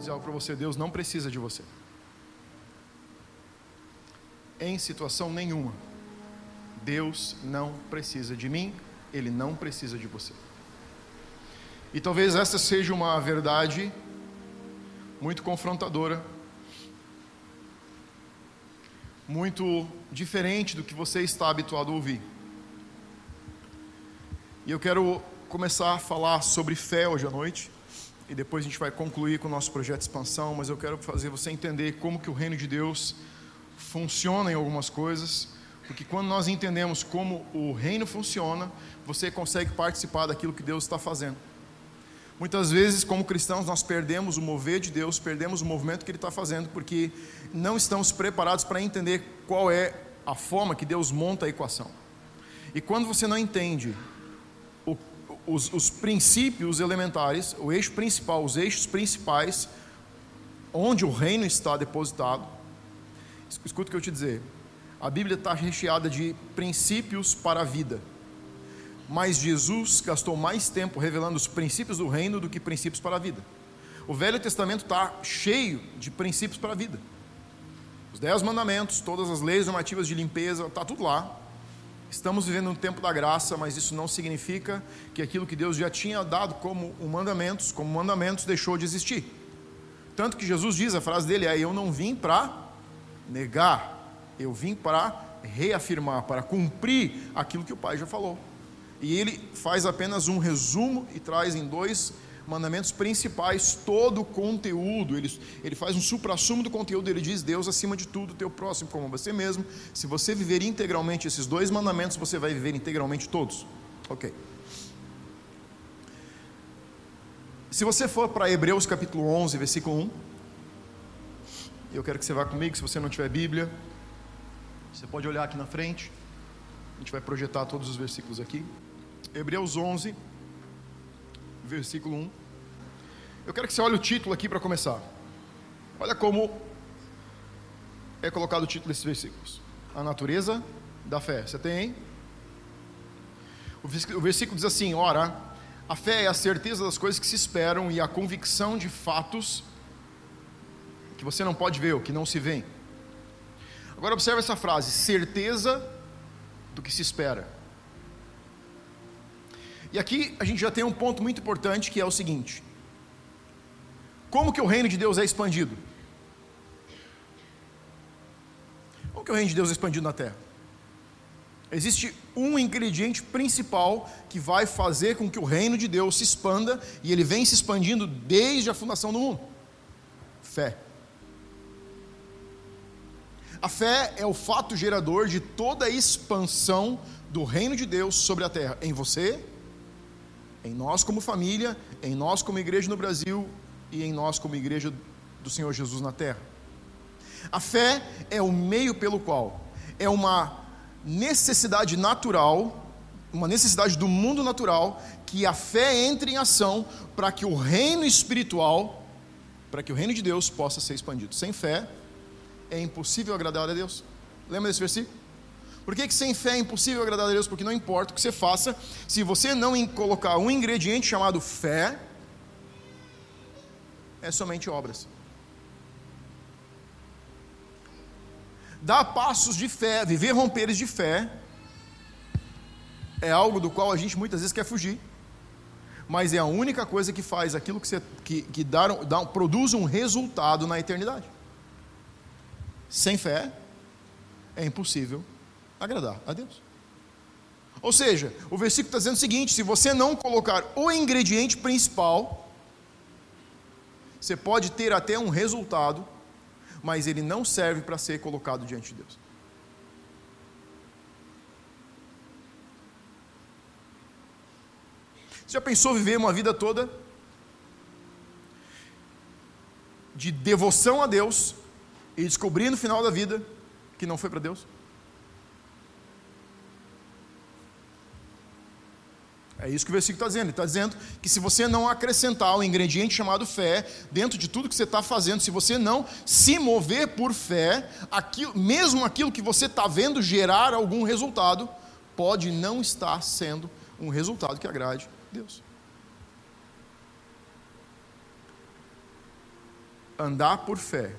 dizer algo para você: Deus não precisa de você. Em situação nenhuma. Deus não precisa de mim, Ele não precisa de você. E talvez essa seja uma verdade muito confrontadora, muito diferente do que você está habituado a ouvir. E eu quero começar a falar sobre fé hoje à noite, e depois a gente vai concluir com o nosso projeto de expansão, mas eu quero fazer você entender como que o reino de Deus funciona em algumas coisas, porque quando nós entendemos como o reino funciona, você consegue participar daquilo que Deus está fazendo. Muitas vezes, como cristãos, nós perdemos o mover de Deus, perdemos o movimento que Ele está fazendo, porque não estamos preparados para entender qual é a forma que Deus monta a equação. E quando você não entende os, os princípios elementares, o eixo principal, os eixos principais, onde o reino está depositado, escuta o que eu te dizer. A Bíblia está recheada de princípios para a vida mas Jesus gastou mais tempo revelando os princípios do reino do que princípios para a vida. O Velho Testamento está cheio de princípios para a vida. Os dez mandamentos, todas as leis normativas de limpeza, está tudo lá. Estamos vivendo um tempo da graça, mas isso não significa que aquilo que Deus já tinha dado como mandamentos, como mandamentos, deixou de existir. Tanto que Jesus diz, a frase dele é: Eu não vim para negar, eu vim para reafirmar, para cumprir aquilo que o Pai já falou. E ele faz apenas um resumo e traz em dois mandamentos principais todo o conteúdo. Ele, ele faz um supra-sumo do conteúdo. Ele diz: Deus acima de tudo, teu próximo como você mesmo. Se você viver integralmente esses dois mandamentos, você vai viver integralmente todos. Ok. Se você for para Hebreus capítulo 11, versículo 1, eu quero que você vá comigo. Se você não tiver Bíblia, você pode olhar aqui na frente. A gente vai projetar todos os versículos aqui. Hebreus 11, versículo 1. Eu quero que você olhe o título aqui para começar. Olha como é colocado o título desses versículos: A natureza da fé. Você tem? O versículo diz assim: Ora, a fé é a certeza das coisas que se esperam e a convicção de fatos que você não pode ver, ou que não se vê. Agora observe essa frase: certeza do que se espera. E aqui a gente já tem um ponto muito importante que é o seguinte: como que o reino de Deus é expandido? Como que o reino de Deus é expandido na terra? Existe um ingrediente principal que vai fazer com que o reino de Deus se expanda e ele vem se expandindo desde a fundação do mundo: fé. A fé é o fato gerador de toda a expansão do reino de Deus sobre a terra, em você em nós como família, em nós como igreja no Brasil e em nós como igreja do Senhor Jesus na terra. A fé é o meio pelo qual é uma necessidade natural, uma necessidade do mundo natural, que a fé entre em ação para que o reino espiritual, para que o reino de Deus possa ser expandido. Sem fé é impossível agradar a Deus. Lembra desse versículo? Por que, que sem fé é impossível agradar a Deus? Porque não importa o que você faça, se você não colocar um ingrediente chamado fé, é somente obras. Dar passos de fé, viver romperes de fé, é algo do qual a gente muitas vezes quer fugir, mas é a única coisa que faz aquilo que, você, que, que dá, dá, produz um resultado na eternidade. Sem fé, é impossível agradar a Deus. Ou seja, o versículo está dizendo o seguinte: se você não colocar o ingrediente principal, você pode ter até um resultado, mas ele não serve para ser colocado diante de Deus. Você já pensou viver uma vida toda de devoção a Deus e descobrir no final da vida que não foi para Deus? É isso que o versículo está dizendo. Ele está dizendo que se você não acrescentar o ingrediente chamado fé dentro de tudo que você está fazendo, se você não se mover por fé, aquilo, mesmo aquilo que você está vendo gerar algum resultado, pode não estar sendo um resultado que agrade Deus. andar por fé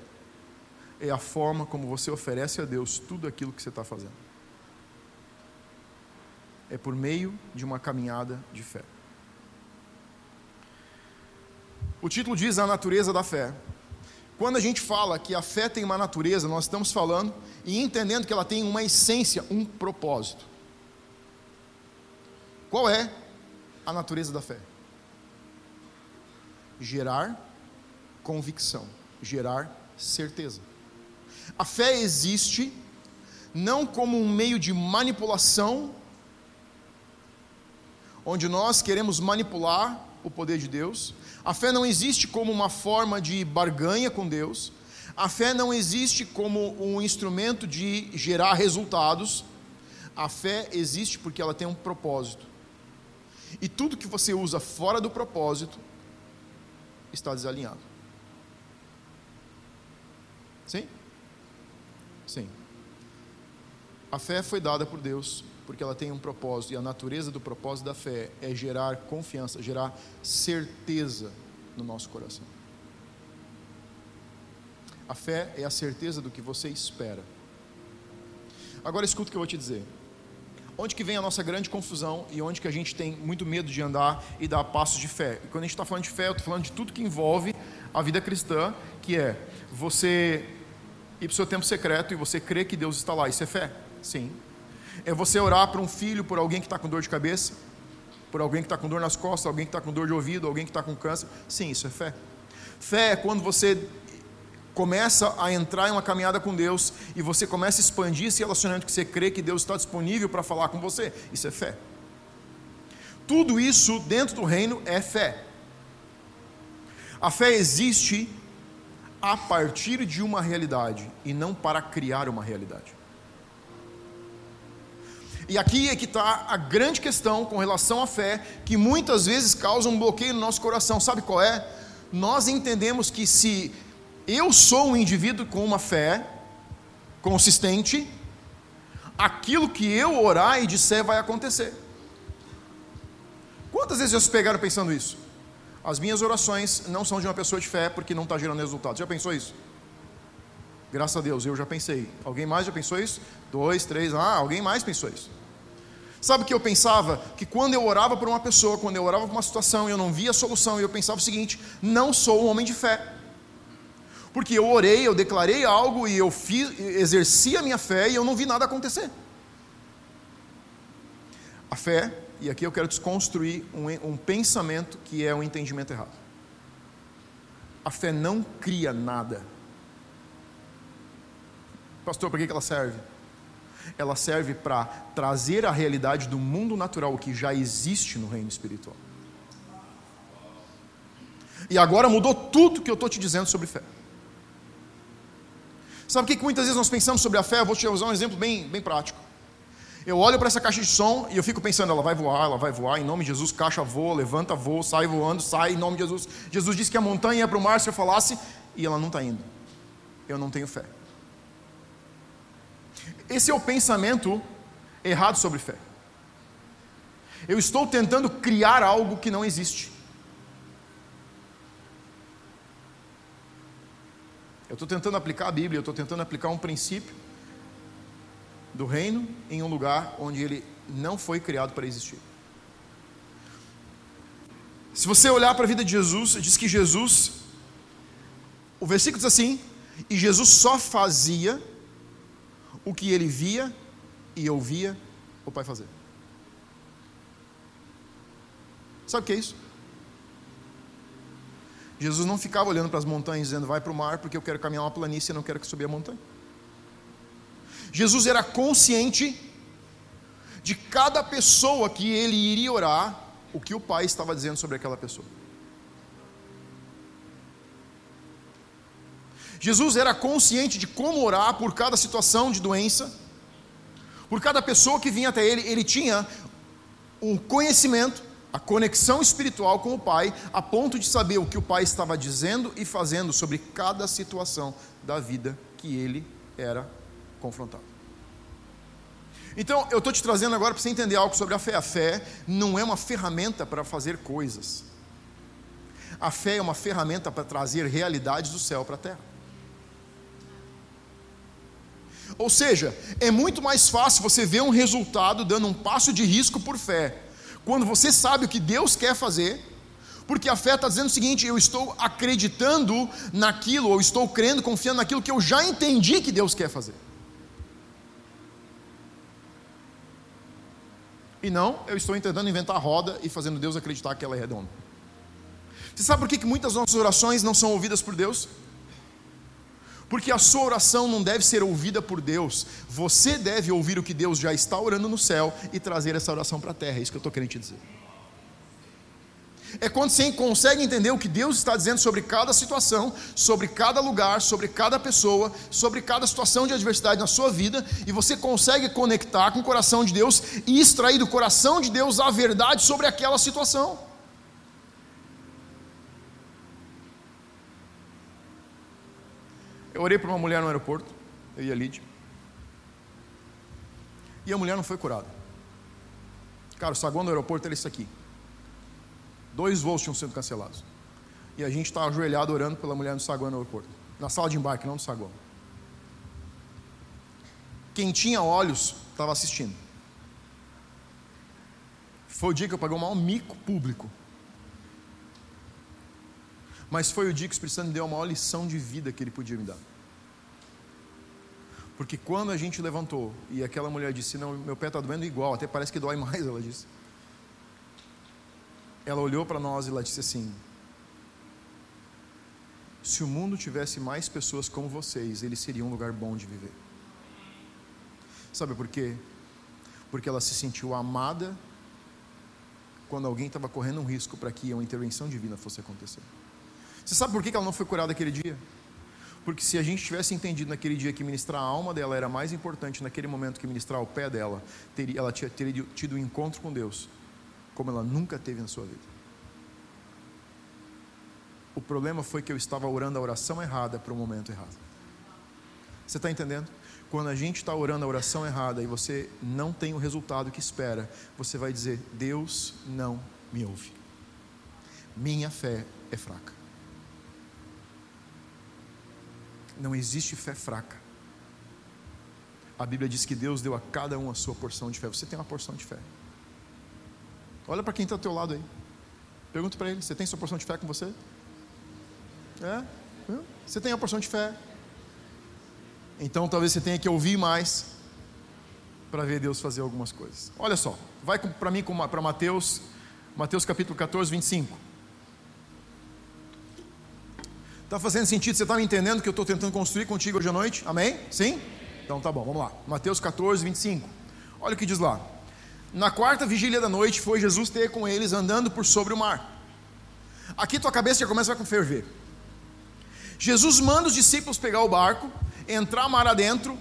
é a forma como você oferece a Deus tudo aquilo que você está fazendo. É por meio de uma caminhada de fé. O título diz a natureza da fé. Quando a gente fala que a fé tem uma natureza, nós estamos falando e entendendo que ela tem uma essência, um propósito. Qual é a natureza da fé? Gerar convicção, gerar certeza. A fé existe não como um meio de manipulação, onde nós queremos manipular o poder de Deus. A fé não existe como uma forma de barganha com Deus. A fé não existe como um instrumento de gerar resultados. A fé existe porque ela tem um propósito. E tudo que você usa fora do propósito está desalinhado. Sim? Sim. A fé foi dada por Deus porque ela tem um propósito, e a natureza do propósito da fé é gerar confiança, gerar certeza no nosso coração. A fé é a certeza do que você espera. Agora escuta o que eu vou te dizer. Onde que vem a nossa grande confusão e onde que a gente tem muito medo de andar e dar passos de fé? E quando a gente está falando de fé, eu estou falando de tudo que envolve a vida cristã, que é você ir para o seu tempo secreto e você crer que Deus está lá. Isso é fé? Sim. É você orar para um filho, por alguém que está com dor de cabeça, por alguém que está com dor nas costas, alguém que está com dor de ouvido, alguém que está com câncer. Sim, isso é fé. Fé é quando você começa a entrar em uma caminhada com Deus e você começa a expandir esse relacionamento que você crê que Deus está disponível para falar com você. Isso é fé. Tudo isso dentro do reino é fé. A fé existe a partir de uma realidade e não para criar uma realidade. E aqui é que está a grande questão com relação à fé, que muitas vezes causa um bloqueio no nosso coração. Sabe qual é? Nós entendemos que se eu sou um indivíduo com uma fé consistente, aquilo que eu orar e disser vai acontecer. Quantas vezes vocês pegaram pensando isso? As minhas orações não são de uma pessoa de fé porque não está gerando resultados. Já pensou isso? Graças a Deus, eu já pensei. Alguém mais já pensou isso? Dois, três, ah, alguém mais pensou isso. Sabe o que eu pensava? Que quando eu orava por uma pessoa, quando eu orava por uma situação e eu não via a solução, eu pensava o seguinte: não sou um homem de fé. Porque eu orei, eu declarei algo e eu fiz, exerci a minha fé e eu não vi nada acontecer. A fé, e aqui eu quero desconstruir um, um pensamento que é um entendimento errado. A fé não cria nada. Pastor, para que ela serve? ela serve para trazer a realidade do mundo natural que já existe no reino espiritual. E agora mudou tudo que eu estou te dizendo sobre fé. Sabe o que, muitas vezes nós pensamos sobre a fé? Eu vou te usar um exemplo bem, bem prático. Eu olho para essa caixa de som e eu fico pensando, ela vai voar, ela vai voar, em nome de Jesus, caixa voa, levanta, voa, sai voando, sai, em nome de Jesus. Jesus disse que a montanha ia para o mar se eu falasse, e ela não está indo. Eu não tenho fé. Esse é o pensamento errado sobre fé. Eu estou tentando criar algo que não existe. Eu estou tentando aplicar a Bíblia, eu estou tentando aplicar um princípio do reino em um lugar onde ele não foi criado para existir. Se você olhar para a vida de Jesus, diz que Jesus, o versículo diz assim: e Jesus só fazia o que ele via e ouvia o pai fazer. Sabe o que é isso? Jesus não ficava olhando para as montanhas dizendo, vai para o mar porque eu quero caminhar uma planície e não quero que subir a montanha. Jesus era consciente de cada pessoa que ele iria orar, o que o pai estava dizendo sobre aquela pessoa. Jesus era consciente de como orar por cada situação de doença, por cada pessoa que vinha até ele, ele tinha um conhecimento, a conexão espiritual com o Pai, a ponto de saber o que o Pai estava dizendo e fazendo sobre cada situação da vida que ele era confrontado. Então, eu estou te trazendo agora para você entender algo sobre a fé. A fé não é uma ferramenta para fazer coisas. A fé é uma ferramenta para trazer realidades do céu para a terra. Ou seja, é muito mais fácil você ver um resultado dando um passo de risco por fé, quando você sabe o que Deus quer fazer, porque a fé está dizendo o seguinte: eu estou acreditando naquilo, ou estou crendo, confiando naquilo que eu já entendi que Deus quer fazer. E não, eu estou tentando inventar a roda e fazendo Deus acreditar que ela é redonda. Você sabe por que, que muitas nossas orações não são ouvidas por Deus? Porque a sua oração não deve ser ouvida por Deus, você deve ouvir o que Deus já está orando no céu e trazer essa oração para a terra, é isso que eu estou querendo te dizer. É quando você consegue entender o que Deus está dizendo sobre cada situação, sobre cada lugar, sobre cada pessoa, sobre cada situação de adversidade na sua vida, e você consegue conectar com o coração de Deus e extrair do coração de Deus a verdade sobre aquela situação. Eu orei para uma mulher no aeroporto, eu e a Lídia, e a mulher não foi curada. Cara, o saguão do aeroporto era isso aqui. Dois voos tinham sido cancelados. E a gente estava ajoelhado orando pela mulher no saguão no aeroporto. Na sala de embarque, não no saguão. Quem tinha olhos estava assistindo. Foi o dia que eu paguei o maior mico público. Mas foi o dia que o Espírito Santo me deu a maior lição de vida que ele podia me dar. Porque quando a gente levantou e aquela mulher disse: Não, meu pé está doendo igual, até parece que dói mais, ela disse ela olhou para nós e ela disse assim: Se o mundo tivesse mais pessoas como vocês, ele seria um lugar bom de viver. Sabe por quê? Porque ela se sentiu amada quando alguém estava correndo um risco para que uma intervenção divina fosse acontecer. Você sabe por que ela não foi curada aquele dia? Porque se a gente tivesse entendido naquele dia que ministrar a alma dela era mais importante naquele momento que ministrar o pé dela, teria, ela teria tido um encontro com Deus como ela nunca teve na sua vida. O problema foi que eu estava orando a oração errada para o momento errado. Você está entendendo? Quando a gente está orando a oração errada e você não tem o resultado que espera, você vai dizer: Deus não me ouve. Minha fé é fraca. Não existe fé fraca. A Bíblia diz que Deus deu a cada um a sua porção de fé. Você tem uma porção de fé. Olha para quem está ao teu lado aí. Pergunta para ele: você tem sua porção de fé com você? É? Você tem a porção de fé? Então talvez você tenha que ouvir mais para ver Deus fazer algumas coisas. Olha só, vai para mim para Mateus, Mateus capítulo 14, 25. Está fazendo sentido? Você está me entendendo que eu estou tentando construir contigo hoje à noite? Amém? Sim? Então tá bom, vamos lá. Mateus 14, 25. Olha o que diz lá. Na quarta vigília da noite foi Jesus ter com eles andando por sobre o mar. Aqui tua cabeça já começa a ferver. Jesus manda os discípulos pegar o barco, entrar mar adentro,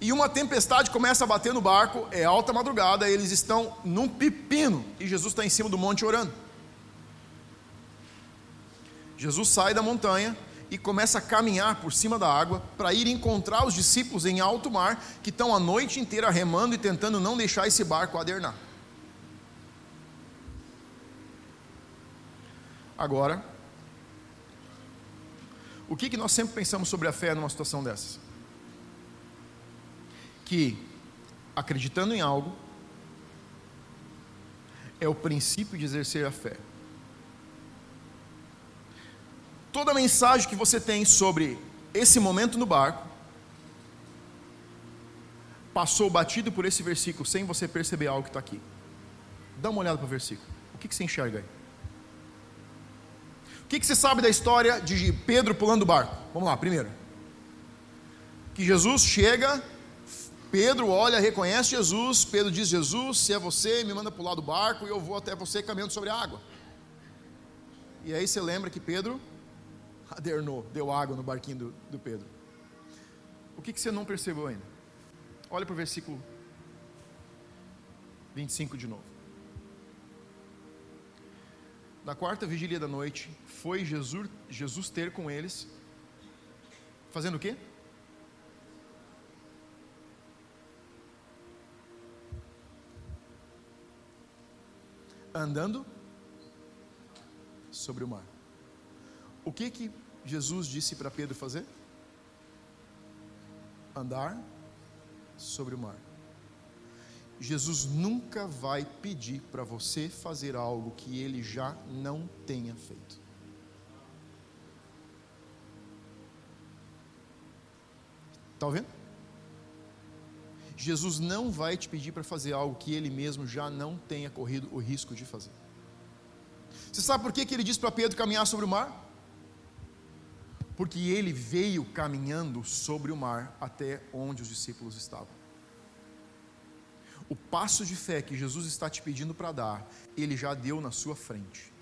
e uma tempestade começa a bater no barco, é alta madrugada, eles estão num pepino, e Jesus está em cima do monte orando. Jesus sai da montanha, e começa a caminhar por cima da água para ir encontrar os discípulos em alto mar que estão a noite inteira remando e tentando não deixar esse barco adernar. Agora, o que, que nós sempre pensamos sobre a fé numa situação dessas? Que acreditando em algo é o princípio de exercer a fé. Toda a mensagem que você tem sobre esse momento no barco passou batido por esse versículo sem você perceber algo que está aqui. Dá uma olhada para o versículo. O que, que você enxerga aí? O que, que você sabe da história de Pedro pulando o barco? Vamos lá, primeiro. Que Jesus chega, Pedro olha, reconhece Jesus, Pedro diz: Jesus, se é você, me manda pular do barco e eu vou até você caminhando sobre a água. E aí você lembra que Pedro adernou, deu água no barquinho do, do Pedro. O que, que você não percebeu ainda? Olha para o versículo 25 de novo. Na quarta vigília da noite, foi Jesus, Jesus ter com eles, fazendo o quê? Andando sobre o mar. O que que Jesus disse para Pedro fazer? Andar sobre o mar. Jesus nunca vai pedir para você fazer algo que ele já não tenha feito. Está ouvindo? Jesus não vai te pedir para fazer algo que ele mesmo já não tenha corrido o risco de fazer. Você sabe por que, que ele disse para Pedro caminhar sobre o mar? Porque ele veio caminhando sobre o mar até onde os discípulos estavam. O passo de fé que Jesus está te pedindo para dar, ele já deu na sua frente.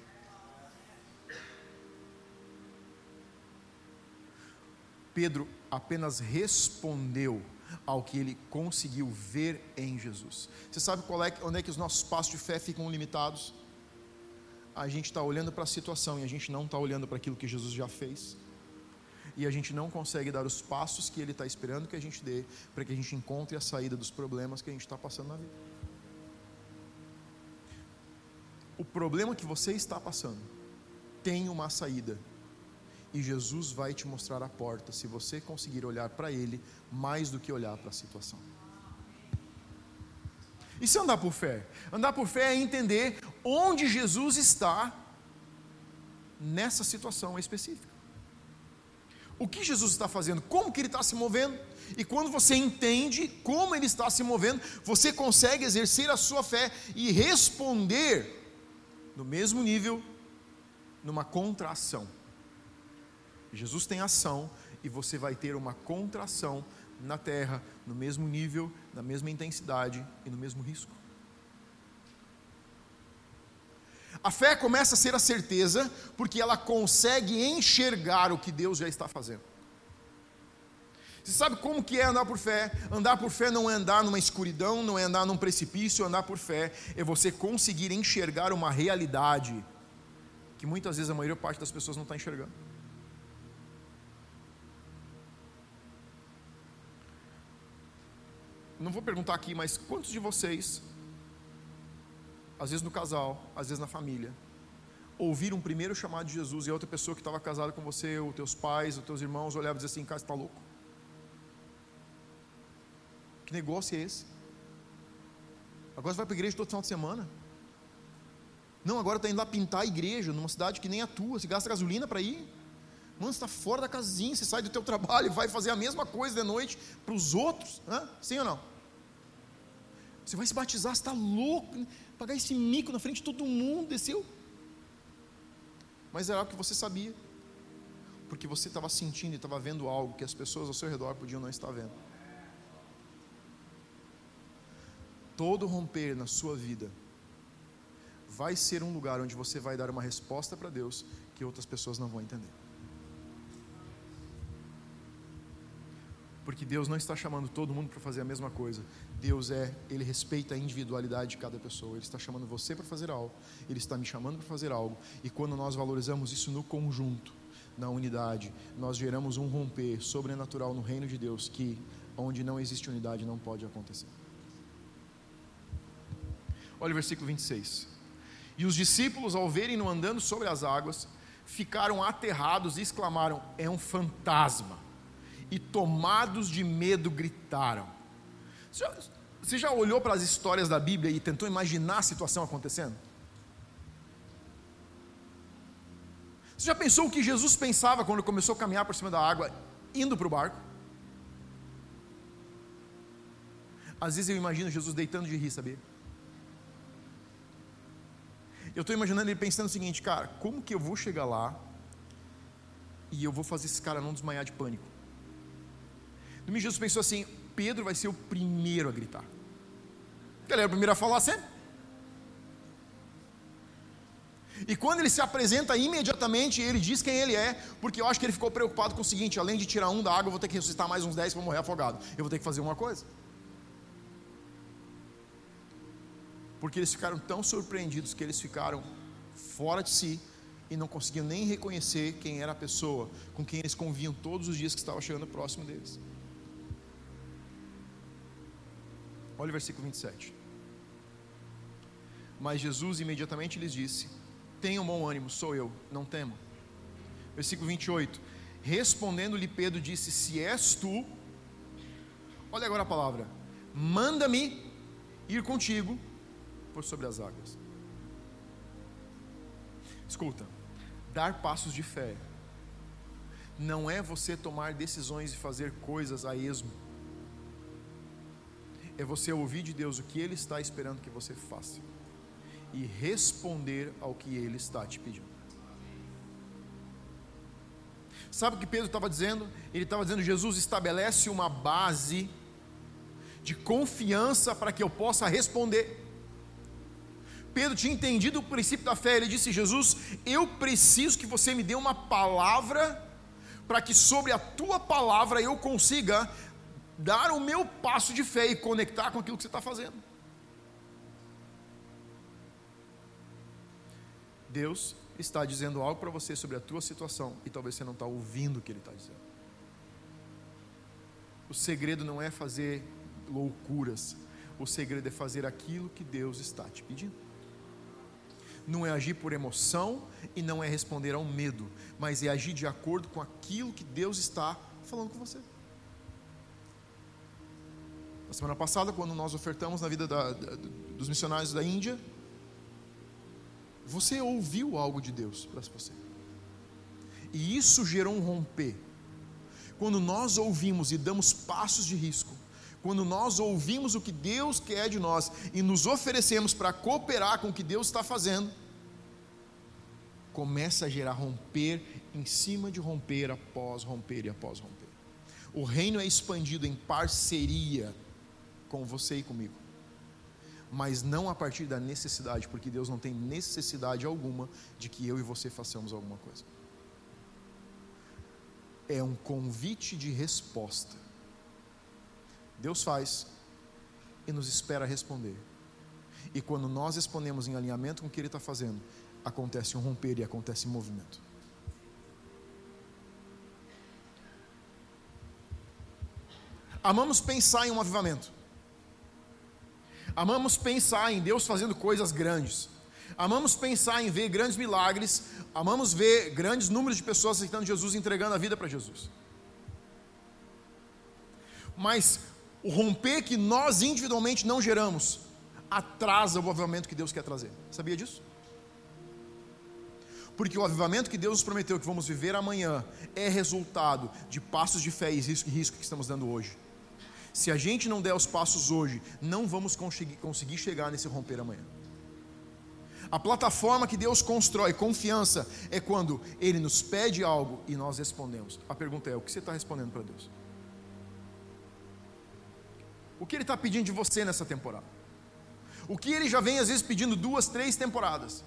Pedro apenas respondeu ao que ele conseguiu ver em Jesus. Você sabe é, onde é que os nossos passos de fé ficam limitados? A gente está olhando para a situação e a gente não está olhando para aquilo que Jesus já fez. E a gente não consegue dar os passos que Ele está esperando que a gente dê, para que a gente encontre a saída dos problemas que a gente está passando na vida. O problema que você está passando tem uma saída e Jesus vai te mostrar a porta se você conseguir olhar para Ele mais do que olhar para a situação. Isso é andar por fé. Andar por fé é entender onde Jesus está nessa situação específica. O que Jesus está fazendo, como que ele está se movendo, e quando você entende como ele está se movendo, você consegue exercer a sua fé e responder no mesmo nível, numa contração. Jesus tem ação e você vai ter uma contração na terra, no mesmo nível, na mesma intensidade e no mesmo risco. A fé começa a ser a certeza, porque ela consegue enxergar o que Deus já está fazendo. Você sabe como que é andar por fé? Andar por fé não é andar numa escuridão, não é andar num precipício, andar por fé é você conseguir enxergar uma realidade que muitas vezes a maior parte das pessoas não está enxergando. não vou perguntar aqui, mas quantos de vocês, às vezes no casal, às vezes na família, ouviram um primeiro chamado de Jesus e outra pessoa que estava casada com você, ou teus pais, ou teus irmãos, olhavam e diziam assim: cara, você está louco? Que negócio é esse? Agora você vai para a igreja todo final de semana? Não, agora está indo lá pintar a igreja numa cidade que nem a tua, você gasta gasolina para ir? Mano, você está fora da casinha, você sai do teu trabalho e vai fazer a mesma coisa de noite para os outros, sim ou não? Você vai se batizar, você está louco, pagar esse mico na frente de todo mundo, desceu. Mas era algo que você sabia, porque você estava sentindo e estava vendo algo que as pessoas ao seu redor podiam não estar vendo. Todo romper na sua vida vai ser um lugar onde você vai dar uma resposta para Deus que outras pessoas não vão entender. Porque Deus não está chamando todo mundo para fazer a mesma coisa. Deus é, Ele respeita a individualidade de cada pessoa. Ele está chamando você para fazer algo, Ele está me chamando para fazer algo. E quando nós valorizamos isso no conjunto, na unidade, nós geramos um romper sobrenatural no reino de Deus que, onde não existe unidade, não pode acontecer. Olha o versículo 26. E os discípulos, ao verem-no andando sobre as águas, ficaram aterrados e exclamaram: É um fantasma! E tomados de medo, gritaram. Você já, você já olhou para as histórias da Bíblia e tentou imaginar a situação acontecendo? Você já pensou o que Jesus pensava quando começou a caminhar por cima da água, indo para o barco? Às vezes eu imagino Jesus deitando de rir, sabia? Eu estou imaginando ele pensando o seguinte, cara, como que eu vou chegar lá e eu vou fazer esse cara não desmaiar de pânico? No Jesus pensou assim: Pedro vai ser o primeiro a gritar. Ele era o primeiro a falar sempre. E quando ele se apresenta imediatamente, ele diz quem ele é, porque eu acho que ele ficou preocupado com o seguinte: além de tirar um da água, eu vou ter que ressuscitar mais uns dez para morrer afogado. Eu vou ter que fazer uma coisa. Porque eles ficaram tão surpreendidos que eles ficaram fora de si e não conseguiam nem reconhecer quem era a pessoa com quem eles conviam todos os dias que estava chegando próximo deles. Olha o versículo 27. Mas Jesus imediatamente lhes disse: Tenham bom ânimo, sou eu, não temo. Versículo 28. Respondendo-lhe Pedro, disse: Se és tu, olha agora a palavra, manda-me ir contigo por sobre as águas. Escuta, dar passos de fé não é você tomar decisões e fazer coisas a esmo. É você ouvir de Deus o que Ele está esperando que você faça e responder ao que Ele está te pedindo. Sabe o que Pedro estava dizendo? Ele estava dizendo: Jesus estabelece uma base de confiança para que eu possa responder. Pedro tinha entendido o princípio da fé, ele disse: Jesus, eu preciso que você me dê uma palavra, para que sobre a tua palavra eu consiga dar o meu passo de fé e conectar com aquilo que você está fazendo. Deus está dizendo algo para você sobre a tua situação e talvez você não está ouvindo o que Ele está dizendo. O segredo não é fazer loucuras, o segredo é fazer aquilo que Deus está te pedindo. Não é agir por emoção e não é responder ao medo, mas é agir de acordo com aquilo que Deus está falando com você. Na semana passada, quando nós ofertamos na vida da, da, dos missionários da Índia, você ouviu algo de Deus para você. E isso gerou um romper. Quando nós ouvimos e damos passos de risco, quando nós ouvimos o que Deus quer de nós e nos oferecemos para cooperar com o que Deus está fazendo, começa a gerar romper em cima de romper após romper e após romper. O reino é expandido em parceria com você e comigo mas não a partir da necessidade, porque Deus não tem necessidade alguma de que eu e você façamos alguma coisa. É um convite de resposta. Deus faz e nos espera responder. E quando nós respondemos em alinhamento com o que Ele está fazendo, acontece um romper e acontece um movimento. Amamos pensar em um avivamento. Amamos pensar em Deus fazendo coisas grandes. Amamos pensar em ver grandes milagres. Amamos ver grandes números de pessoas aceitando Jesus entregando a vida para Jesus. Mas o romper que nós individualmente não geramos atrasa o avivamento que Deus quer trazer. Sabia disso? Porque o avivamento que Deus nos prometeu que vamos viver amanhã é resultado de passos de fé e risco que estamos dando hoje. Se a gente não der os passos hoje, não vamos conseguir, chegar nesse romper amanhã. A plataforma que Deus constrói, confiança, é quando Ele nos pede algo e nós respondemos. A pergunta é: o que você está respondendo para Deus? O que Ele está pedindo de você nessa temporada? O que Ele já vem às vezes pedindo duas, três temporadas?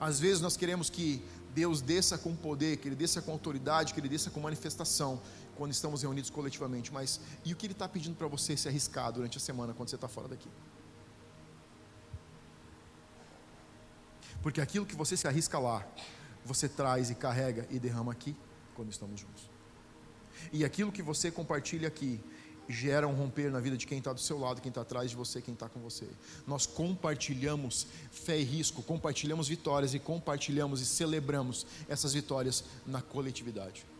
Às vezes nós queremos que Deus desça com poder, que Ele desça com autoridade, que Ele desça com manifestação quando estamos reunidos coletivamente, mas e o que Ele está pedindo para você se arriscar durante a semana quando você está fora daqui? Porque aquilo que você se arrisca lá, você traz e carrega e derrama aqui quando estamos juntos. E aquilo que você compartilha aqui gera um romper na vida de quem está do seu lado, quem está atrás de você, quem está com você. Nós compartilhamos fé e risco, compartilhamos vitórias e compartilhamos e celebramos essas vitórias na coletividade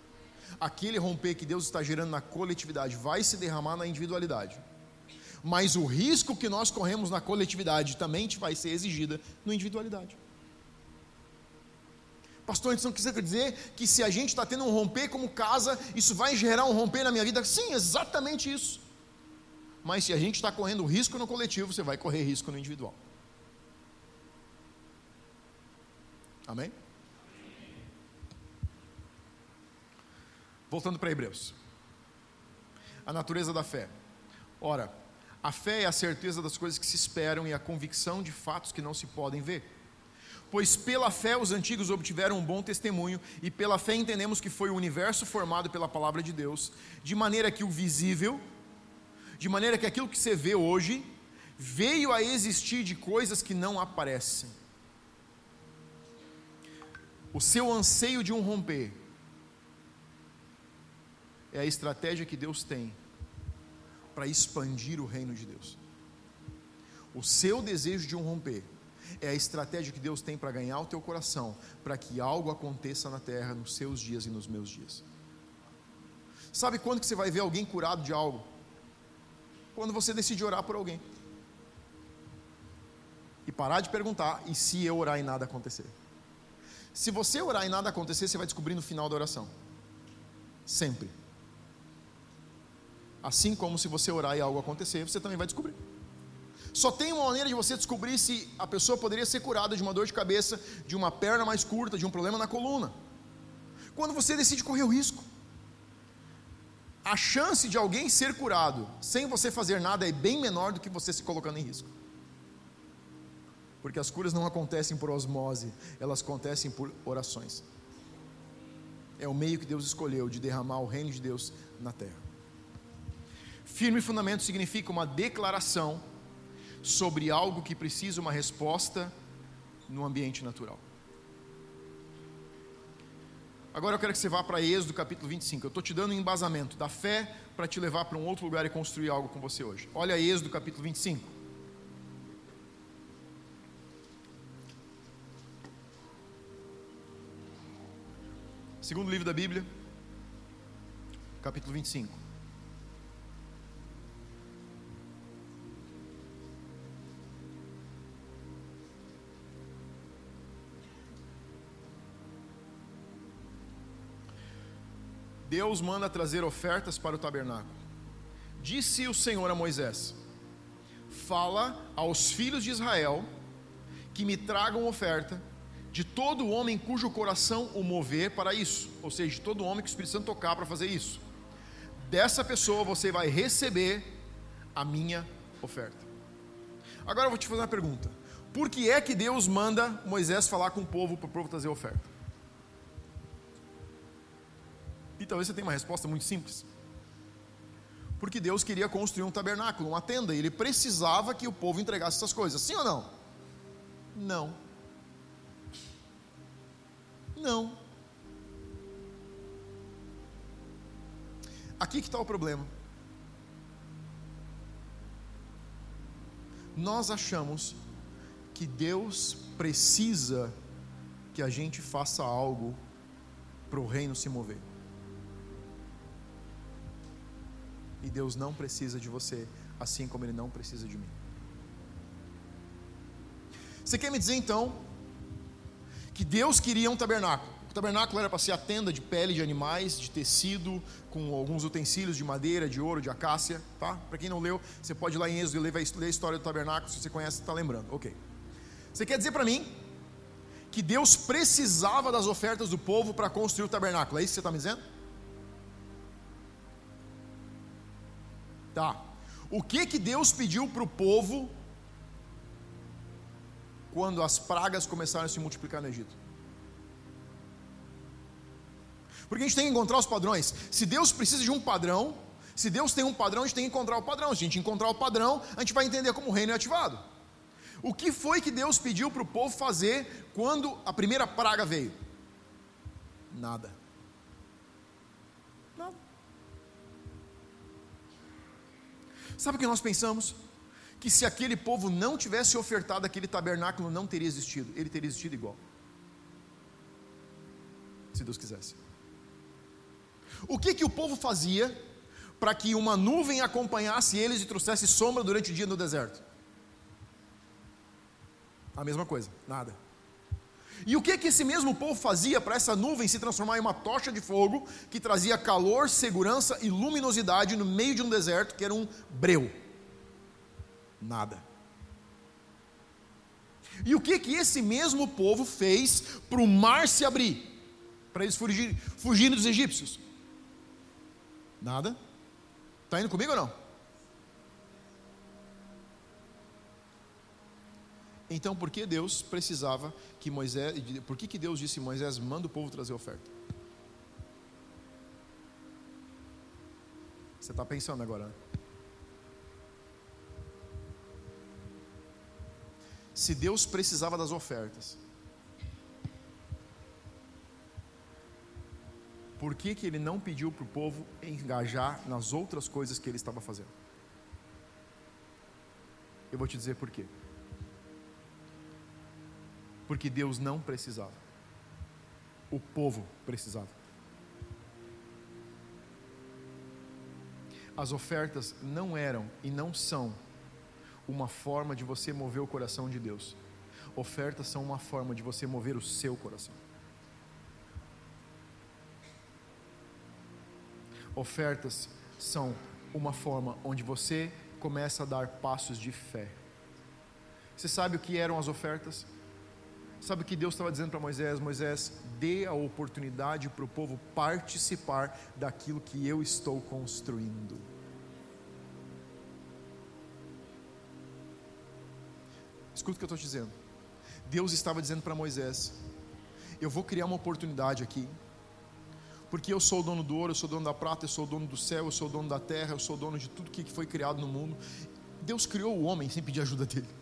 aquele romper que Deus está gerando na coletividade vai se derramar na individualidade. Mas o risco que nós corremos na coletividade também vai ser exigida na individualidade. Pastor, então quer dizer que se a gente está tendo um romper como casa, isso vai gerar um romper na minha vida? Sim, exatamente isso. Mas se a gente está correndo risco no coletivo, você vai correr risco no individual. Amém? Voltando para Hebreus. A natureza da fé. Ora, a fé é a certeza das coisas que se esperam e a convicção de fatos que não se podem ver. Pois pela fé os antigos obtiveram um bom testemunho, e pela fé entendemos que foi o universo formado pela palavra de Deus, de maneira que o visível, de maneira que aquilo que você vê hoje, veio a existir de coisas que não aparecem. O seu anseio de um romper é a estratégia que Deus tem para expandir o reino de Deus. O seu desejo de um romper é a estratégia que Deus tem para ganhar o teu coração, para que algo aconteça na terra nos seus dias e nos meus dias. Sabe quando que você vai ver alguém curado de algo? Quando você decide orar por alguém. E parar de perguntar, e se eu orar e nada acontecer? Se você orar e nada acontecer, você vai descobrir no final da oração. Sempre. Assim como se você orar e algo acontecer, você também vai descobrir. Só tem uma maneira de você descobrir se a pessoa poderia ser curada de uma dor de cabeça, de uma perna mais curta, de um problema na coluna. Quando você decide correr o risco. A chance de alguém ser curado sem você fazer nada é bem menor do que você se colocando em risco. Porque as curas não acontecem por osmose, elas acontecem por orações. É o meio que Deus escolheu de derramar o reino de Deus na terra. Firme fundamento significa uma declaração sobre algo que precisa uma resposta no ambiente natural. Agora eu quero que você vá para Êxodo capítulo 25. Eu estou te dando um embasamento da fé para te levar para um outro lugar e construir algo com você hoje. Olha Êxodo capítulo 25. Segundo livro da Bíblia, capítulo 25. Deus manda trazer ofertas para o tabernáculo. Disse o Senhor a Moisés: Fala aos filhos de Israel que me tragam oferta de todo homem cujo coração o mover para isso, ou seja, de todo homem que o Espírito Santo tocar para fazer isso. Dessa pessoa você vai receber a minha oferta. Agora eu vou te fazer uma pergunta: por que é que Deus manda Moisés falar com o povo para o povo trazer oferta? E talvez você tenha uma resposta muito simples. Porque Deus queria construir um tabernáculo, uma tenda, e ele precisava que o povo entregasse essas coisas. Sim ou não? Não. Não. Aqui que está o problema. Nós achamos que Deus precisa que a gente faça algo para o reino se mover. E Deus não precisa de você, assim como Ele não precisa de mim. Você quer me dizer então que Deus queria um tabernáculo? O tabernáculo era para ser a tenda de pele de animais, de tecido, com alguns utensílios de madeira, de ouro, de acácia, tá? Para quem não leu, você pode ir lá em Êxodo e ler, a história do tabernáculo, se você conhece, está lembrando. Ok. Você quer dizer para mim que Deus precisava das ofertas do povo para construir o tabernáculo? É isso que você está me dizendo? Tá. O que que Deus pediu para o povo quando as pragas começaram a se multiplicar no Egito? Porque a gente tem que encontrar os padrões. Se Deus precisa de um padrão, se Deus tem um padrão, a gente tem que encontrar o padrão. Se a gente encontrar o padrão, a gente vai entender como o reino é ativado. O que foi que Deus pediu para o povo fazer quando a primeira praga veio? Nada. Sabe o que nós pensamos? Que se aquele povo não tivesse ofertado aquele tabernáculo, não teria existido. Ele teria existido igual. Se Deus quisesse. O que, que o povo fazia para que uma nuvem acompanhasse eles e trouxesse sombra durante o dia no deserto? A mesma coisa, nada. E o que que esse mesmo povo fazia para essa nuvem se transformar em uma tocha de fogo que trazia calor, segurança e luminosidade no meio de um deserto que era um breu? Nada. E o que que esse mesmo povo fez para o mar se abrir? Para eles fugirem, fugirem dos egípcios? Nada. Está indo comigo ou não? Então, por que Deus precisava que Moisés, por que, que Deus disse Moisés, manda o povo trazer oferta? Você está pensando agora, né? Se Deus precisava das ofertas, por que, que ele não pediu para o povo engajar nas outras coisas que ele estava fazendo? Eu vou te dizer por quê. Porque Deus não precisava. O povo precisava. As ofertas não eram e não são uma forma de você mover o coração de Deus. Ofertas são uma forma de você mover o seu coração. Ofertas são uma forma onde você começa a dar passos de fé. Você sabe o que eram as ofertas? Sabe o que Deus estava dizendo para Moisés? Moisés, dê a oportunidade para o povo participar daquilo que eu estou construindo. Escuta o que eu estou te dizendo. Deus estava dizendo para Moisés: Eu vou criar uma oportunidade aqui, porque eu sou o dono do ouro, eu sou o dono da prata, eu sou o dono do céu, eu sou o dono da terra, eu sou o dono de tudo que foi criado no mundo. Deus criou o homem sem pedir ajuda dele.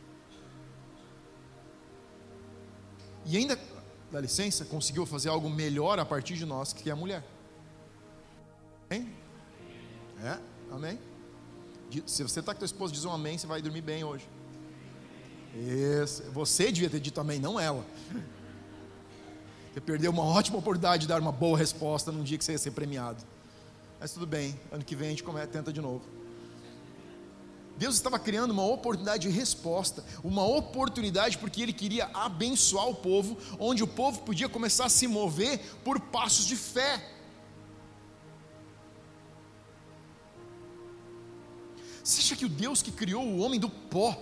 E ainda, dá licença, conseguiu fazer algo melhor a partir de nós, que é a mulher. Amém? É? Amém? Se você está com a esposa, diz um amém, você vai dormir bem hoje. Isso. Você devia ter dito amém, não ela. Você perdeu uma ótima oportunidade de dar uma boa resposta num dia que você ia ser premiado. Mas tudo bem, ano que vem a gente tenta de novo. Deus estava criando uma oportunidade de resposta, uma oportunidade porque Ele queria abençoar o povo, onde o povo podia começar a se mover por passos de fé. Você acha que o Deus que criou o homem do pó,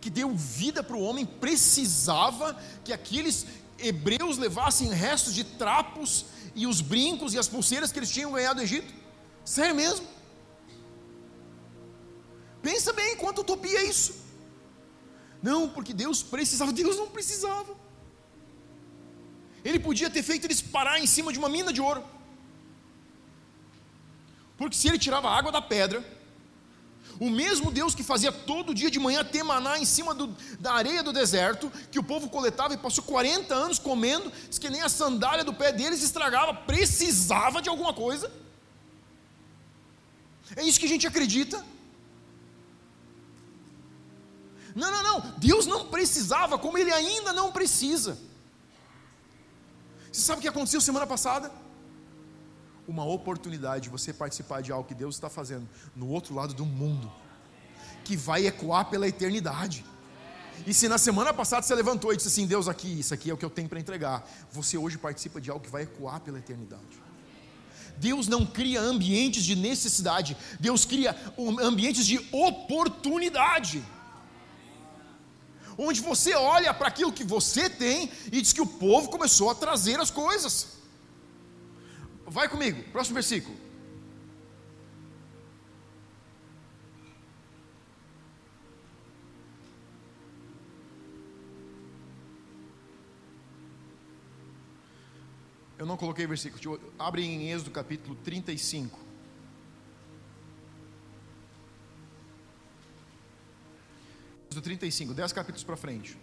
que deu vida para o homem, precisava que aqueles hebreus levassem restos de trapos e os brincos e as pulseiras que eles tinham ganhado do Egito? Sério mesmo? Pensa bem quanto utopia é isso. Não, porque Deus precisava, Deus não precisava. Ele podia ter feito eles parar em cima de uma mina de ouro. Porque se ele tirava a água da pedra, o mesmo Deus que fazia todo dia de manhã ter maná em cima do, da areia do deserto, que o povo coletava e passou 40 anos comendo, que nem a sandália do pé deles estragava, precisava de alguma coisa. É isso que a gente acredita. Não, não, não. Deus não precisava, como Ele ainda não precisa. Você sabe o que aconteceu semana passada? uma oportunidade de você participar de algo que Deus está fazendo no outro lado do mundo, que vai ecoar pela eternidade. E se na semana passada você levantou e disse assim: Deus, aqui, isso aqui é o que eu tenho para entregar, você hoje participa de algo que vai ecoar pela eternidade. Deus não cria ambientes de necessidade, Deus cria ambientes de oportunidade. Onde você olha para aquilo que você tem e diz que o povo começou a trazer as coisas. Vai comigo, próximo versículo. Eu não coloquei versículo. Abre em Êxodo capítulo 35. Êxodo 35, 10 capítulos para frente.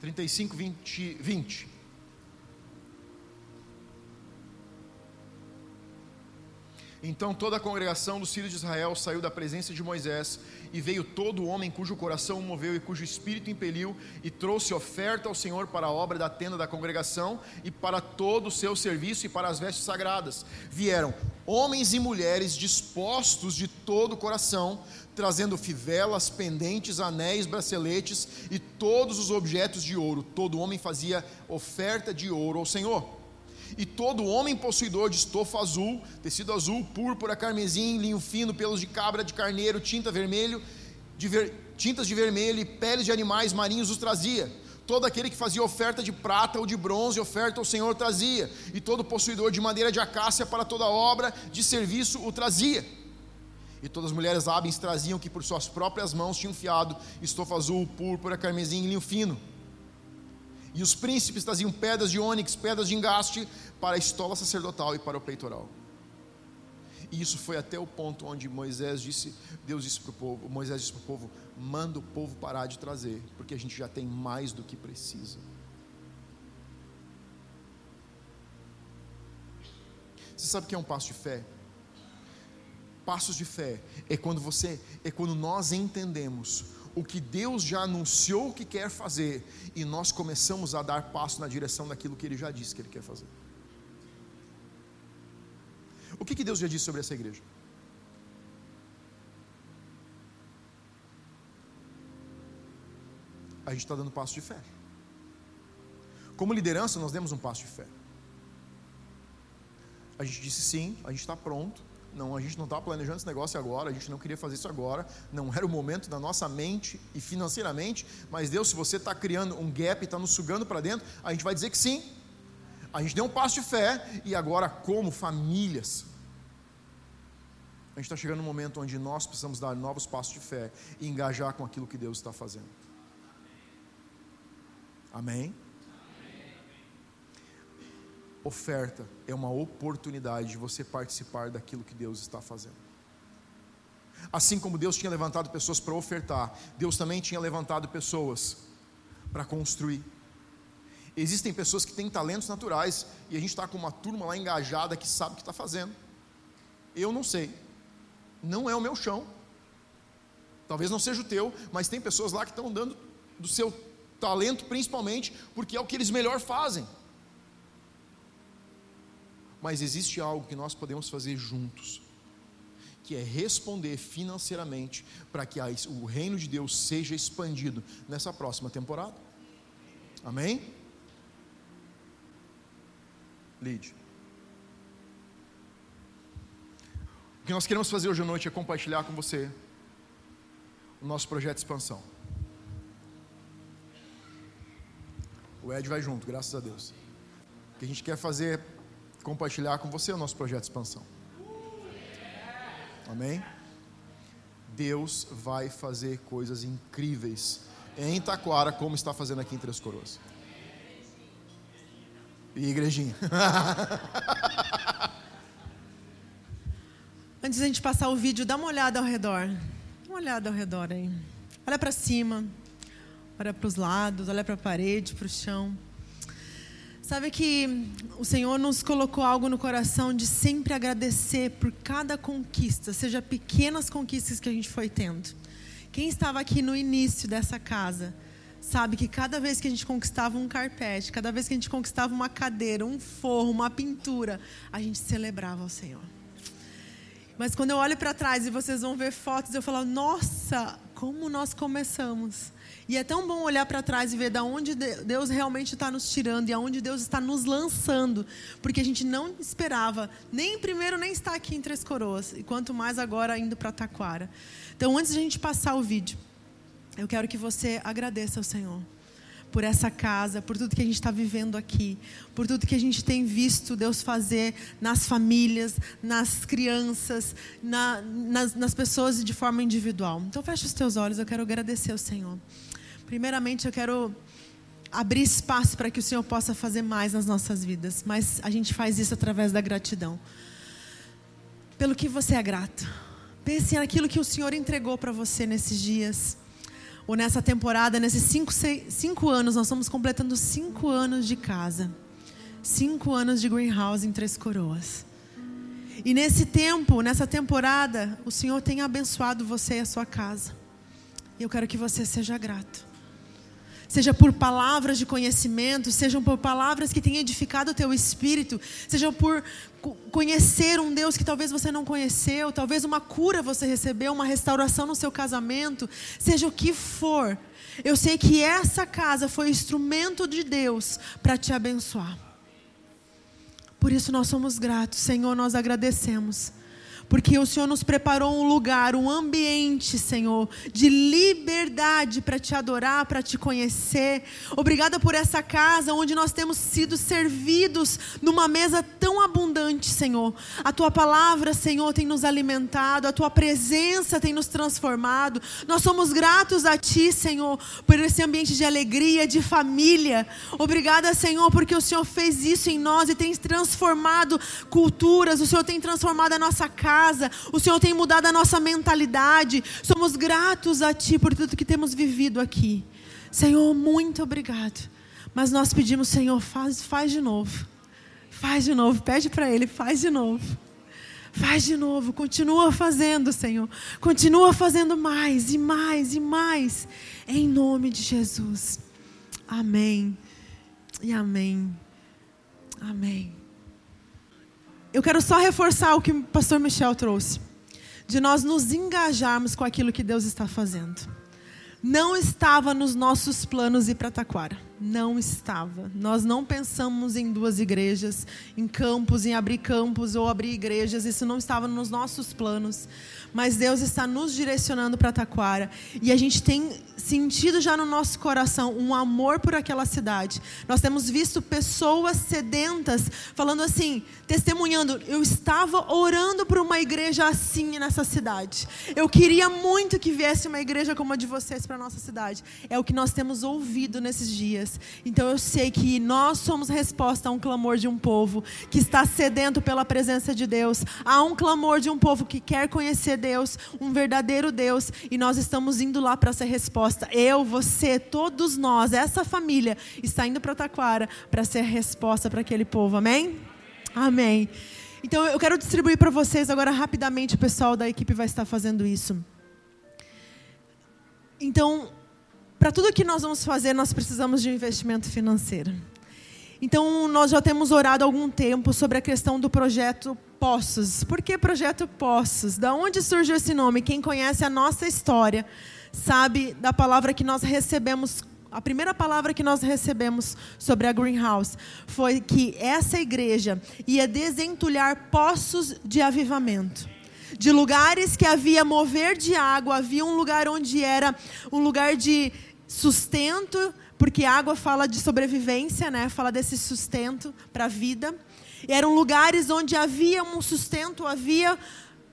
35, 20, 20. Então toda a congregação dos filhos de Israel saiu da presença de Moisés, e veio todo homem cujo coração o moveu e cujo espírito impeliu, e trouxe oferta ao Senhor para a obra da tenda da congregação, e para todo o seu serviço e para as vestes sagradas. Vieram homens e mulheres dispostos de todo o coração, trazendo fivelas, pendentes, anéis, braceletes e todos os objetos de ouro. Todo homem fazia oferta de ouro ao Senhor. E todo homem possuidor de estofa azul, tecido azul, púrpura, carmesim, linho fino, pelos de cabra, de carneiro, tinta vermelho, de ver, tintas de vermelho e peles de animais marinhos os trazia. Todo aquele que fazia oferta de prata ou de bronze, oferta ao Senhor trazia. E todo possuidor de madeira de acácia para toda obra de serviço o trazia. E todas as mulheres hábeis traziam que por suas próprias mãos tinham fiado estofa azul, púrpura, carmesim e linho fino e os príncipes traziam pedras de ônix, pedras de engaste para a estola sacerdotal e para o peitoral. E isso foi até o ponto onde Moisés disse, Deus disse para o povo, Moisés disse para o povo, manda o povo parar de trazer, porque a gente já tem mais do que precisa. Você sabe o que é um passo de fé? Passos de fé é quando você, é quando nós entendemos o que Deus já anunciou que quer fazer e nós começamos a dar passo na direção daquilo que Ele já disse que Ele quer fazer. O que, que Deus já disse sobre essa igreja? A gente está dando passo de fé. Como liderança, nós demos um passo de fé. A gente disse sim, a gente está pronto. Não, a gente não estava planejando esse negócio agora, a gente não queria fazer isso agora, não era o momento da nossa mente e financeiramente, mas Deus, se você está criando um gap, está nos sugando para dentro, a gente vai dizer que sim. A gente deu um passo de fé e agora, como famílias, a gente está chegando no momento onde nós precisamos dar novos passos de fé e engajar com aquilo que Deus está fazendo. Amém? Oferta é uma oportunidade de você participar daquilo que Deus está fazendo. Assim como Deus tinha levantado pessoas para ofertar, Deus também tinha levantado pessoas para construir. Existem pessoas que têm talentos naturais e a gente está com uma turma lá engajada que sabe o que está fazendo. Eu não sei, não é o meu chão. Talvez não seja o teu, mas tem pessoas lá que estão dando do seu talento principalmente, porque é o que eles melhor fazem. Mas existe algo que nós podemos fazer juntos, que é responder financeiramente para que o reino de Deus seja expandido nessa próxima temporada. Amém? Lide. O que nós queremos fazer hoje à noite é compartilhar com você o nosso projeto de expansão. O Ed vai junto, graças a Deus. O que a gente quer fazer compartilhar com você o nosso projeto de expansão. Amém? Deus vai fazer coisas incríveis em Taquara, como está fazendo aqui em Três Coroas. E igrejinha. Antes da gente passar o vídeo, dá uma olhada ao redor. Dá uma olhada ao redor aí. Olha para cima. Olha para os lados, olha para a parede, para o chão. Sabe que o Senhor nos colocou algo no coração de sempre agradecer por cada conquista, seja pequenas conquistas que a gente foi tendo. Quem estava aqui no início dessa casa, sabe que cada vez que a gente conquistava um carpete, cada vez que a gente conquistava uma cadeira, um forro, uma pintura, a gente celebrava ao Senhor. Mas quando eu olho para trás e vocês vão ver fotos, eu falo: nossa, como nós começamos. E é tão bom olhar para trás e ver da onde Deus realmente está nos tirando e aonde Deus está nos lançando, porque a gente não esperava nem primeiro nem estar aqui em Três Coroas e quanto mais agora indo para Taquara. Então, antes de a gente passar o vídeo, eu quero que você agradeça ao Senhor por essa casa, por tudo que a gente está vivendo aqui, por tudo que a gente tem visto Deus fazer nas famílias, nas crianças, na, nas, nas pessoas de forma individual. Então, feche os teus olhos, eu quero agradecer ao Senhor. Primeiramente, eu quero abrir espaço para que o Senhor possa fazer mais nas nossas vidas, mas a gente faz isso através da gratidão. Pelo que você é grato. Pense naquilo que o Senhor entregou para você nesses dias, ou nessa temporada, nesses cinco, seis, cinco anos, nós estamos completando cinco anos de casa, cinco anos de greenhouse em Três Coroas. E nesse tempo, nessa temporada, o Senhor tem abençoado você e a sua casa. E eu quero que você seja grato seja por palavras de conhecimento, sejam por palavras que tenham edificado o teu espírito, sejam por conhecer um Deus que talvez você não conheceu, talvez uma cura você recebeu, uma restauração no seu casamento, seja o que for. Eu sei que essa casa foi instrumento de Deus para te abençoar. Por isso nós somos gratos, Senhor, nós agradecemos porque o Senhor nos preparou um lugar, um ambiente, Senhor, de liberdade para te adorar, para te conhecer. Obrigada por essa casa onde nós temos sido servidos numa mesa tão abundante, Senhor. A tua palavra, Senhor, tem nos alimentado, a tua presença tem nos transformado. Nós somos gratos a ti, Senhor, por esse ambiente de alegria, de família. Obrigada, Senhor, porque o Senhor fez isso em nós e tem transformado culturas, o Senhor tem transformado a nossa casa casa, o Senhor tem mudado a nossa mentalidade. Somos gratos a Ti por tudo que temos vivido aqui. Senhor, muito obrigado. Mas nós pedimos, Senhor, faz, faz de novo. Faz de novo. Pede para Ele, faz de novo. Faz de novo, continua fazendo, Senhor. Continua fazendo mais e mais e mais. Em nome de Jesus. Amém. E amém. Amém. Eu quero só reforçar o que o pastor Michel trouxe. De nós nos engajarmos com aquilo que Deus está fazendo. Não estava nos nossos planos ir para Taquara não estava. Nós não pensamos em duas igrejas, em campos, em abrir campos ou abrir igrejas, isso não estava nos nossos planos. Mas Deus está nos direcionando para Taquara e a gente tem sentido já no nosso coração um amor por aquela cidade. Nós temos visto pessoas sedentas falando assim, testemunhando, eu estava orando por uma igreja assim nessa cidade. Eu queria muito que viesse uma igreja como a de vocês para nossa cidade. É o que nós temos ouvido nesses dias. Então eu sei que nós somos resposta a um clamor de um povo que está sedento pela presença de Deus. Há um clamor de um povo que quer conhecer Deus, um verdadeiro Deus, e nós estamos indo lá para ser resposta. Eu, você, todos nós, essa família está indo para Taquara para ser resposta para aquele povo. Amém? Amém. Então eu quero distribuir para vocês agora rapidamente, o pessoal da equipe vai estar fazendo isso. Então, para tudo que nós vamos fazer, nós precisamos de um investimento financeiro. Então, nós já temos orado há algum tempo sobre a questão do projeto Poços. Por que projeto Poços? Da onde surgiu esse nome? Quem conhece a nossa história sabe da palavra que nós recebemos a primeira palavra que nós recebemos sobre a Greenhouse foi que essa igreja ia desentulhar poços de avivamento de lugares que havia mover de água, havia um lugar onde era um lugar de sustento, porque água fala de sobrevivência, né? Fala desse sustento para a vida. E eram lugares onde havia um sustento, havia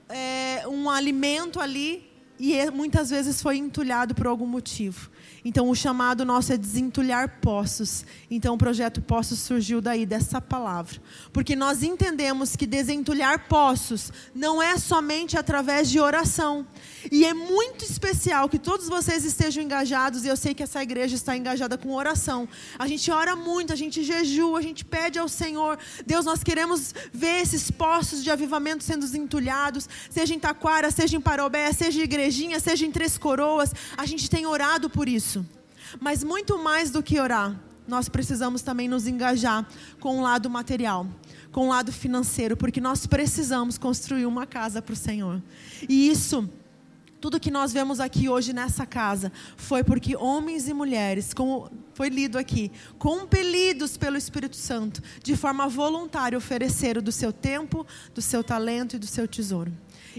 é, um alimento ali e é, muitas vezes foi entulhado por algum motivo. Então, o chamado nosso é desentulhar poços. Então, o projeto Poços surgiu daí, dessa palavra. Porque nós entendemos que desentulhar poços não é somente através de oração. E é muito especial que todos vocês estejam engajados, e eu sei que essa igreja está engajada com oração. A gente ora muito, a gente jejua, a gente pede ao Senhor. Deus, nós queremos ver esses poços de avivamento sendo desentulhados, seja em Taquara, seja em Parobé, seja em Igrejinha, seja em Três Coroas. A gente tem orado por isso. Mas muito mais do que orar, nós precisamos também nos engajar com o lado material, com o lado financeiro, porque nós precisamos construir uma casa para o Senhor. E isso, tudo que nós vemos aqui hoje nessa casa, foi porque homens e mulheres, como foi lido aqui, compelidos pelo Espírito Santo, de forma voluntária, ofereceram do seu tempo, do seu talento e do seu tesouro.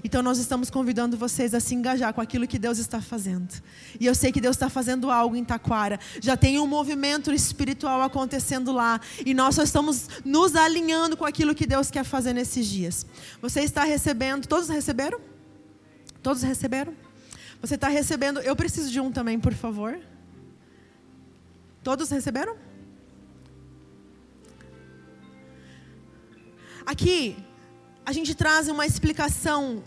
Então nós estamos convidando vocês a se engajar com aquilo que Deus está fazendo. E eu sei que Deus está fazendo algo em Taquara. Já tem um movimento espiritual acontecendo lá. E nós só estamos nos alinhando com aquilo que Deus quer fazer nesses dias. Você está recebendo. Todos receberam? Todos receberam? Você está recebendo. Eu preciso de um também, por favor. Todos receberam? Aqui, a gente traz uma explicação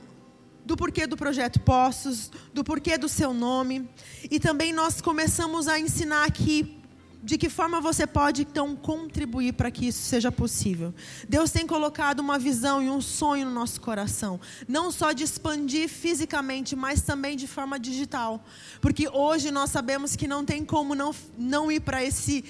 do porquê do projeto Poços, do porquê do seu nome, e também nós começamos a ensinar aqui de que forma você pode então contribuir para que isso seja possível. Deus tem colocado uma visão e um sonho no nosso coração, não só de expandir fisicamente, mas também de forma digital, porque hoje nós sabemos que não tem como não, não ir para esse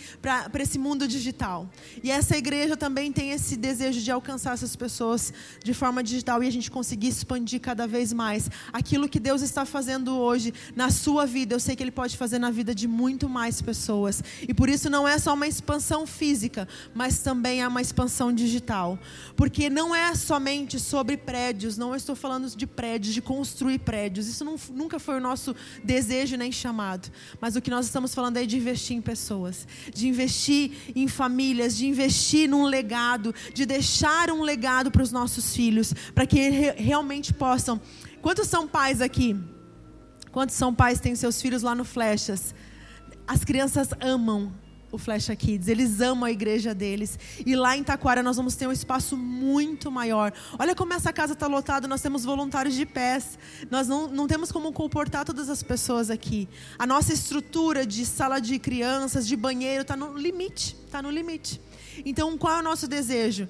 esse mundo digital. E essa igreja também tem esse desejo de alcançar essas pessoas de forma digital e a gente conseguir expandir cada vez mais aquilo que Deus está fazendo hoje na sua vida. Eu sei que ele pode fazer na vida de muito mais pessoas. E por por isso não é só uma expansão física, mas também é uma expansão digital. Porque não é somente sobre prédios, não estou falando de prédios, de construir prédios. Isso não, nunca foi o nosso desejo nem chamado. Mas o que nós estamos falando é de investir em pessoas, de investir em famílias, de investir num legado, de deixar um legado para os nossos filhos, para que realmente possam. Quantos são pais aqui? Quantos são pais têm seus filhos lá no Flechas? As crianças amam o Flecha Kids, eles amam a igreja deles. E lá em Taquara nós vamos ter um espaço muito maior. Olha como essa casa está lotada, nós temos voluntários de pés. Nós não, não temos como comportar todas as pessoas aqui. A nossa estrutura de sala de crianças, de banheiro, está no limite. Está no limite. Então, qual é o nosso desejo?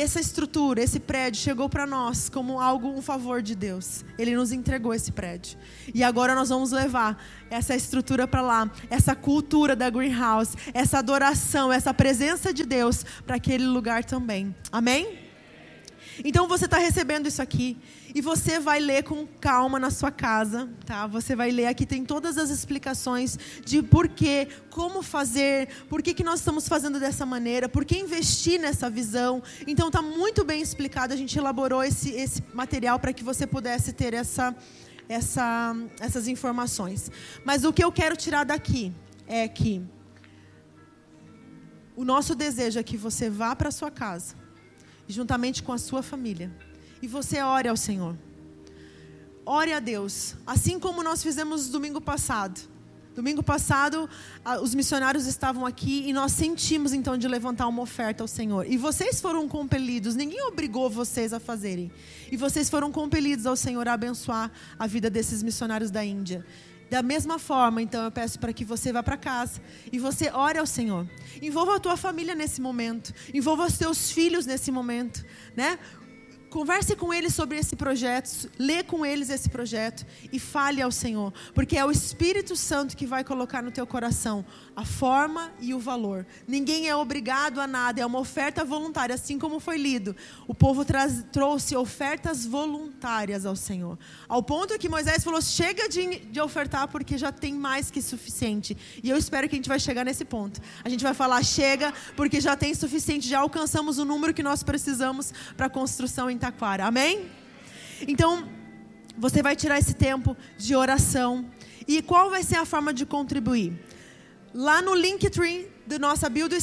Essa estrutura, esse prédio chegou para nós como algo, um favor de Deus. Ele nos entregou esse prédio. E agora nós vamos levar essa estrutura para lá, essa cultura da Greenhouse, essa adoração, essa presença de Deus para aquele lugar também. Amém? Então você está recebendo isso aqui e você vai ler com calma na sua casa, tá? Você vai ler aqui tem todas as explicações de porquê, como fazer, por que, que nós estamos fazendo dessa maneira, por que investir nessa visão. Então está muito bem explicado. A gente elaborou esse, esse material para que você pudesse ter essa, essa, essas informações. Mas o que eu quero tirar daqui é que o nosso desejo é que você vá para sua casa juntamente com a sua família. E você ore ao Senhor. Ore a Deus, assim como nós fizemos domingo passado. Domingo passado, os missionários estavam aqui e nós sentimos então de levantar uma oferta ao Senhor. E vocês foram compelidos, ninguém obrigou vocês a fazerem. E vocês foram compelidos ao Senhor a abençoar a vida desses missionários da Índia. Da mesma forma, então, eu peço para que você vá para casa e você ore ao Senhor. Envolva a tua família nesse momento. Envolva os teus filhos nesse momento, né? Converse com eles sobre esse projeto, lê com eles esse projeto e fale ao Senhor, porque é o Espírito Santo que vai colocar no teu coração a forma e o valor. Ninguém é obrigado a nada, é uma oferta voluntária, assim como foi lido. O povo trouxe ofertas voluntárias ao Senhor, ao ponto que Moisés falou: chega de, de ofertar, porque já tem mais que suficiente. E eu espero que a gente vai chegar nesse ponto. A gente vai falar: chega, porque já tem suficiente, já alcançamos o número que nós precisamos para a construção em Taquara. Amém? Então, você vai tirar esse tempo de oração. E qual vai ser a forma de contribuir? Lá no Linktree do nossa bio do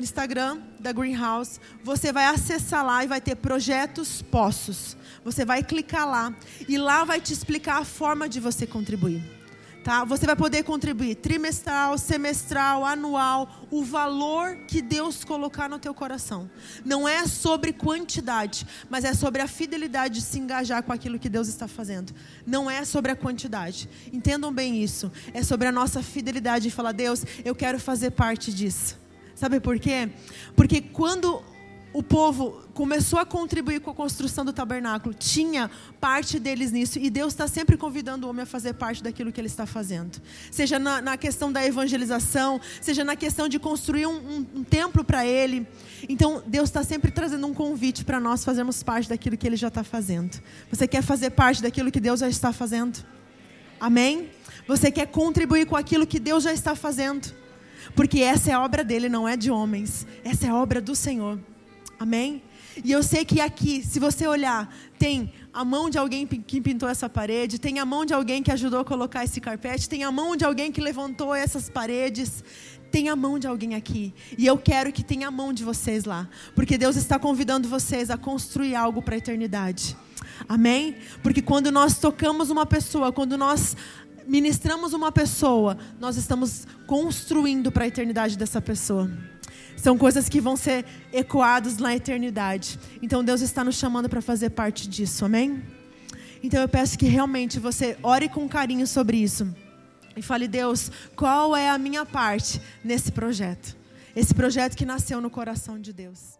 Instagram da Greenhouse, você vai acessar lá e vai ter projetos poços. Você vai clicar lá e lá vai te explicar a forma de você contribuir. Tá? Você vai poder contribuir trimestral, semestral, anual, o valor que Deus colocar no teu coração. Não é sobre quantidade, mas é sobre a fidelidade de se engajar com aquilo que Deus está fazendo. Não é sobre a quantidade. Entendam bem isso. É sobre a nossa fidelidade de falar, Deus, eu quero fazer parte disso. Sabe por quê? Porque quando o povo começou a contribuir com a construção do tabernáculo, tinha parte deles nisso, e Deus está sempre convidando o homem a fazer parte daquilo que ele está fazendo. Seja na, na questão da evangelização, seja na questão de construir um, um, um templo para ele. Então, Deus está sempre trazendo um convite para nós fazermos parte daquilo que ele já está fazendo. Você quer fazer parte daquilo que Deus já está fazendo? Amém? Você quer contribuir com aquilo que Deus já está fazendo? Porque essa é a obra dele, não é de homens. Essa é a obra do Senhor. Amém? E eu sei que aqui, se você olhar, tem a mão de alguém que pintou essa parede, tem a mão de alguém que ajudou a colocar esse carpete, tem a mão de alguém que levantou essas paredes, tem a mão de alguém aqui. E eu quero que tenha a mão de vocês lá, porque Deus está convidando vocês a construir algo para a eternidade. Amém? Porque quando nós tocamos uma pessoa, quando nós ministramos uma pessoa, nós estamos construindo para a eternidade dessa pessoa. São coisas que vão ser ecoadas na eternidade. Então Deus está nos chamando para fazer parte disso, amém? Então eu peço que realmente você ore com carinho sobre isso. E fale, Deus, qual é a minha parte nesse projeto? Esse projeto que nasceu no coração de Deus.